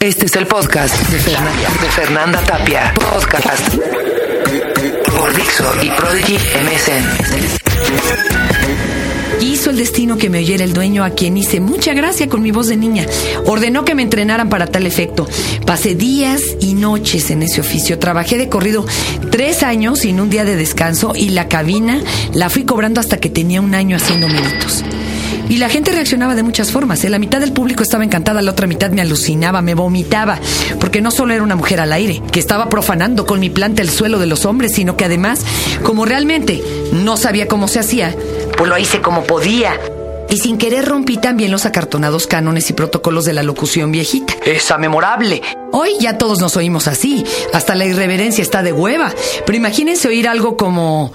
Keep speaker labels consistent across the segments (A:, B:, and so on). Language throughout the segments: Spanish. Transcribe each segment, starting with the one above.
A: Este es el podcast de Fernanda, Tapia. Podcast por Dixo y Prodigy MSN.
B: Hizo el destino que me oyera el dueño a quien hice mucha gracia con mi voz de niña. Ordenó que me entrenaran para tal efecto. Pasé días y noches en ese oficio. Trabajé de corrido tres años sin un día de descanso y la cabina la fui cobrando hasta que tenía un año haciendo méritos. Y la gente reaccionaba de muchas formas. ¿eh? La mitad del público estaba encantada, la otra mitad me alucinaba, me vomitaba, porque no solo era una mujer al aire, que estaba profanando con mi planta el suelo de los hombres, sino que además, como realmente no sabía cómo se hacía, pues lo hice como podía. Y sin querer rompí también los acartonados cánones y protocolos de la locución viejita. Esa memorable. Hoy ya todos nos oímos así. Hasta la irreverencia está de hueva. Pero imagínense oír algo como...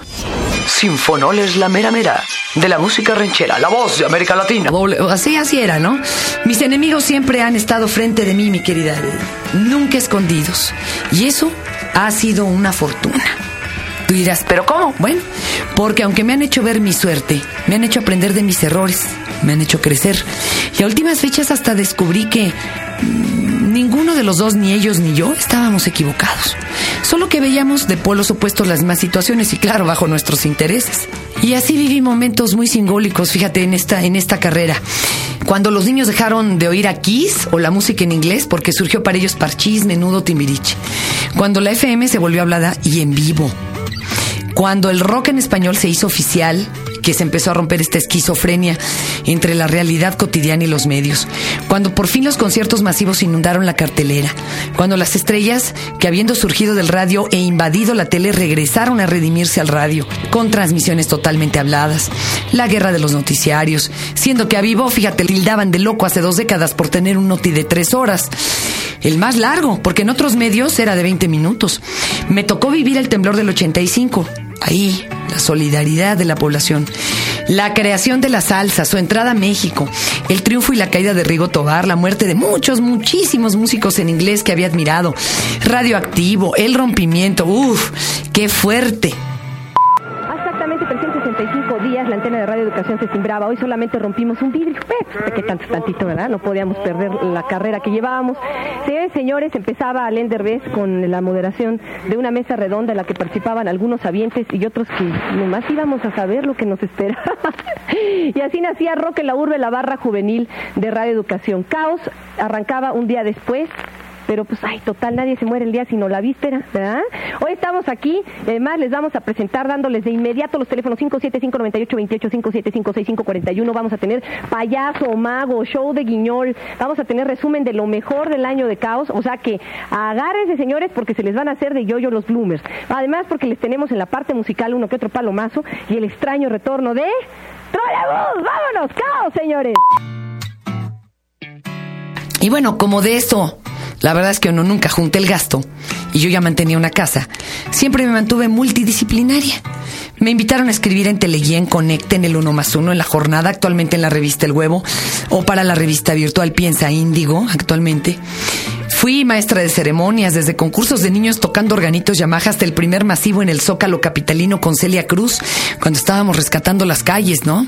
B: Sinfonol es la mera mera. De la música ranchera, la voz de América Latina. así, así era, ¿no? Mis enemigos siempre han estado frente de mí, mi querida. Nunca escondidos. Y eso ha sido una fortuna. Tú dirás, ¿pero cómo? Bueno, porque aunque me han hecho ver mi suerte, me han hecho aprender de mis errores, me han hecho crecer. Y a últimas fechas hasta descubrí que mm, ninguno de los dos, ni ellos ni yo, estábamos equivocados. Solo que veíamos de polos opuestos las mismas situaciones y claro, bajo nuestros intereses. Y así viví momentos muy simbólicos, fíjate, en esta, en esta carrera. Cuando los niños dejaron de oír a Kiss o la música en inglés porque surgió para ellos parchís, menudo, timbiriche. Cuando la FM se volvió hablada y en vivo cuando el rock en español se hizo oficial, que se empezó a romper esta esquizofrenia entre la realidad cotidiana y los medios, cuando por fin los conciertos masivos inundaron la cartelera, cuando las estrellas que habiendo surgido del radio e invadido la tele regresaron a redimirse al radio, con transmisiones totalmente habladas, la guerra de los noticiarios, siendo que a vivo, fíjate, tildaban de loco hace dos décadas por tener un noti de tres horas. El más largo, porque en otros medios era de 20 minutos. Me tocó vivir el temblor del 85, Ahí, la solidaridad de la población. La creación de la salsa, su entrada a México, el triunfo y la caída de Rigo Tobar, la muerte de muchos, muchísimos músicos en inglés que había admirado, radioactivo, el rompimiento, uff, qué fuerte
C: la antena de Radio Educación se cimbraba. Hoy solamente rompimos un vidrio. Que tanto, tantito, ¿verdad? No podíamos perder la carrera que llevábamos. Señores, señores, empezaba Alender Bess con la moderación de una mesa redonda en la que participaban algunos avientes y otros que nomás íbamos a saber lo que nos esperaba. y así nacía Roque la Urbe, la barra juvenil de Radio Educación. Caos arrancaba un día después pero pues, ay, total, nadie se muere el día sino la víspera, ¿verdad? Hoy estamos aquí, además les vamos a presentar dándoles de inmediato los teléfonos 575-9828, vamos a tener payaso, mago, show de guiñol, vamos a tener resumen de lo mejor del año de caos, o sea que agárrense señores porque se les van a hacer de yoyo los bloomers. Además porque les tenemos en la parte musical uno que otro palomazo y el extraño retorno de... ¡Trolebus! ¡Vámonos! ¡Caos, señores!
B: Y bueno, como de eso la verdad es que uno nunca junté el gasto y yo ya mantenía una casa. Siempre me mantuve multidisciplinaria. Me invitaron a escribir en Teleguía, Conecte, en el Uno más Uno, en la jornada, actualmente en la revista El Huevo, o para la revista virtual Piensa Índigo, actualmente. Fui maestra de ceremonias, desde concursos de niños tocando organitos Yamaha hasta el primer masivo en el Zócalo Capitalino con Celia Cruz, cuando estábamos rescatando las calles, ¿no?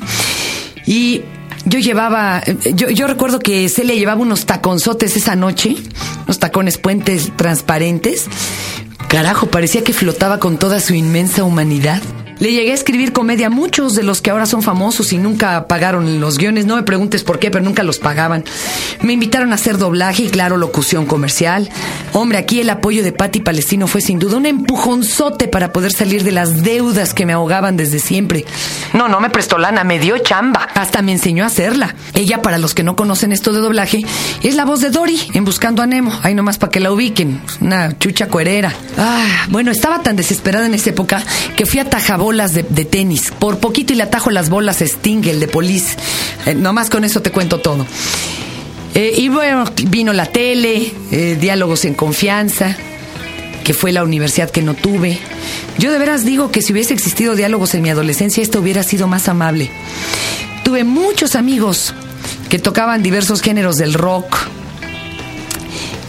B: Y yo llevaba, yo, yo recuerdo que Celia llevaba unos taconzotes esa noche, unos tacones puentes transparentes. Carajo, parecía que flotaba con toda su inmensa humanidad. Le llegué a escribir comedia a muchos de los que ahora son famosos y nunca pagaron los guiones. No me preguntes por qué, pero nunca los pagaban. Me invitaron a hacer doblaje y, claro, locución comercial. Hombre, aquí el apoyo de Patti Palestino fue sin duda un empujonzote para poder salir de las deudas que me ahogaban desde siempre. No, no me prestó lana, me dio chamba. Hasta me enseñó a hacerla. Ella, para los que no conocen esto de doblaje, es la voz de Dory en Buscando a Nemo. Ahí nomás para que la ubiquen. Una chucha cuerera. Ah, bueno, estaba tan desesperada en esa época que fui a Tajabó bolas de, tenis. Por poquito y le atajo las bolas Sting, el de Police. Eh, nomás con eso te cuento todo. Eh, y bueno, vino la tele, eh, diálogos en confianza, que fue la universidad que no tuve. Yo de veras digo que si hubiese existido diálogos en mi adolescencia, esto hubiera sido más amable. Tuve muchos amigos que tocaban diversos géneros del rock.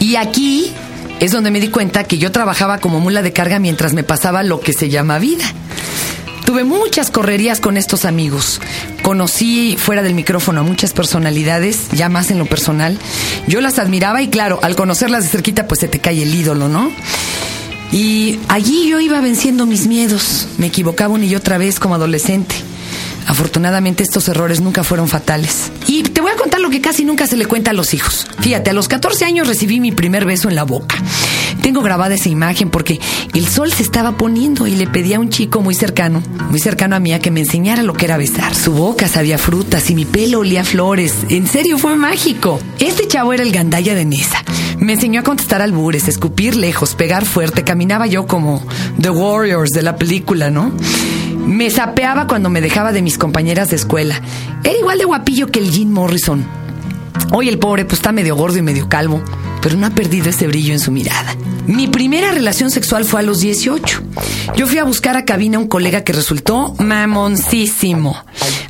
B: Y aquí es donde me di cuenta que yo trabajaba como mula de carga mientras me pasaba lo que se llama vida. Tuve muchas correrías con estos amigos. Conocí fuera del micrófono a muchas personalidades, ya más en lo personal. Yo las admiraba y claro, al conocerlas de cerquita pues se te cae el ídolo, ¿no? Y allí yo iba venciendo mis miedos. Me equivocaba una y otra vez como adolescente. Afortunadamente estos errores nunca fueron fatales. Y te voy a contar lo que casi nunca se le cuenta a los hijos. Fíjate, a los 14 años recibí mi primer beso en la boca. Tengo grabada esa imagen porque el sol se estaba poniendo y le pedí a un chico muy cercano, muy cercano a mí, que me enseñara lo que era besar. Su boca sabía frutas y mi pelo olía flores. En serio, fue mágico. Este chavo era el gandaya de Nesa. Me enseñó a contestar albures, escupir lejos, pegar fuerte. Caminaba yo como The Warriors de la película, ¿no? Me sapeaba cuando me dejaba de mis compañeras de escuela. Era igual de guapillo que el Jim Morrison. Hoy el pobre pues está medio gordo y medio calvo, pero no ha perdido ese brillo en su mirada. Mi primera relación sexual fue a los 18. Yo fui a buscar a cabina a un colega que resultó mamoncísimo.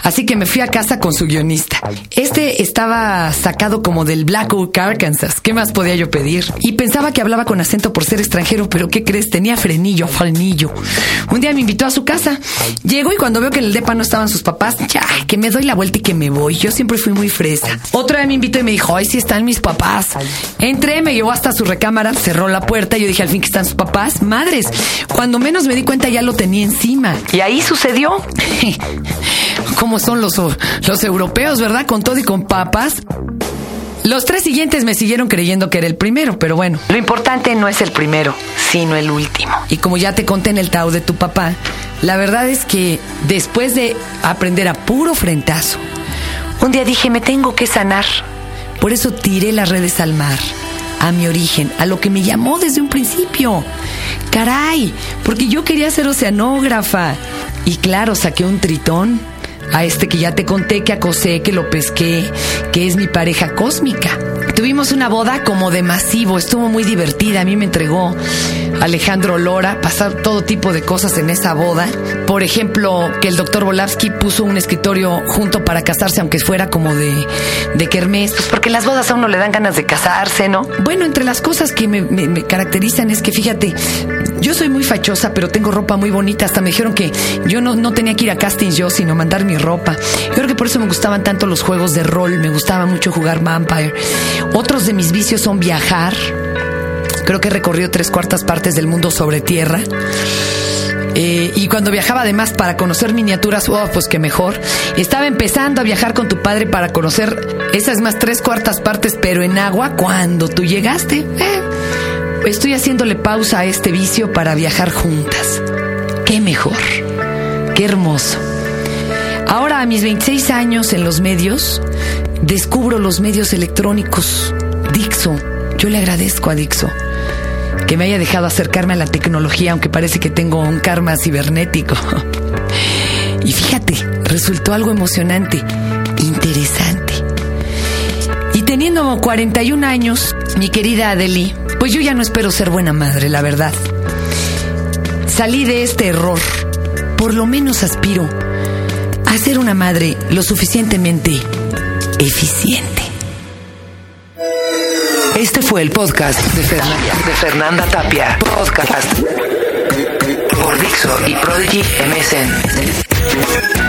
B: Así que me fui a casa con su guionista. Este estaba sacado como del Black Oak, Arkansas. ¿Qué más podía yo pedir? Y pensaba que hablaba con acento por ser extranjero, pero ¿qué crees? Tenía frenillo, frenillo. Un día me invitó a su casa. Llego y cuando veo que en el depa no estaban sus papás, ya, que me doy la vuelta y que me voy. Yo siempre fui muy fresa. Otra vez me invitó y me dijo, ay, sí están mis papás. Entré, me llevó hasta su recámara, cerró la puerta. Y yo dije, al fin que están sus papás. Madres, cuando menos me di cuenta ya lo tenía encima. Y ahí sucedió. ¿Cómo son los, los europeos, verdad? Con todo y con papas. Los tres siguientes me siguieron creyendo que era el primero, pero bueno. Lo importante no es el primero, sino el último. Y como ya te conté en el Tao de tu papá, la verdad es que después de aprender a puro frentazo, un día dije, me tengo que sanar. Por eso tiré las redes al mar, a mi origen, a lo que me llamó desde un principio. Caray, porque yo quería ser oceanógrafa. Y claro, saqué un tritón a este que ya te conté que acosé, que lo pesqué, que es mi pareja cósmica. Tuvimos una boda como de masivo, estuvo muy divertida, a mí me entregó Alejandro Lora, pasar todo tipo de cosas en esa boda. Por ejemplo, que el doctor Volavsky puso un escritorio junto para casarse, aunque fuera como de, de kermés, pues porque las bodas a uno le dan ganas de casarse, ¿no? Bueno, entre las cosas que me, me, me caracterizan es que, fíjate, yo soy muy fachosa, pero tengo ropa muy bonita. Hasta me dijeron que yo no, no tenía que ir a castings yo, sino mandar mi ropa. Yo creo que por eso me gustaban tanto los juegos de rol, me gustaba mucho jugar Vampire. Otros de mis vicios son viajar. Creo que he recorrido tres cuartas partes del mundo sobre tierra. Eh, y cuando viajaba además para conocer miniaturas, oh, pues que mejor. Estaba empezando a viajar con tu padre para conocer esas más tres cuartas partes, pero en agua, cuando tú llegaste. Eh, estoy haciéndole pausa a este vicio para viajar juntas. Qué mejor. Qué hermoso. Ahora a mis 26 años en los medios, descubro los medios electrónicos. Dixo, yo le agradezco a Dixo que me haya dejado acercarme a la tecnología, aunque parece que tengo un karma cibernético. Y fíjate, resultó algo emocionante, interesante. Y teniendo 41 años, mi querida Adeli, pues yo ya no espero ser buena madre, la verdad. Salí de este error. Por lo menos aspiro a ser una madre lo suficientemente eficiente.
A: Este fue el podcast de Fernanda, Tapia. Podcast por Dixo y Prodigy MSN.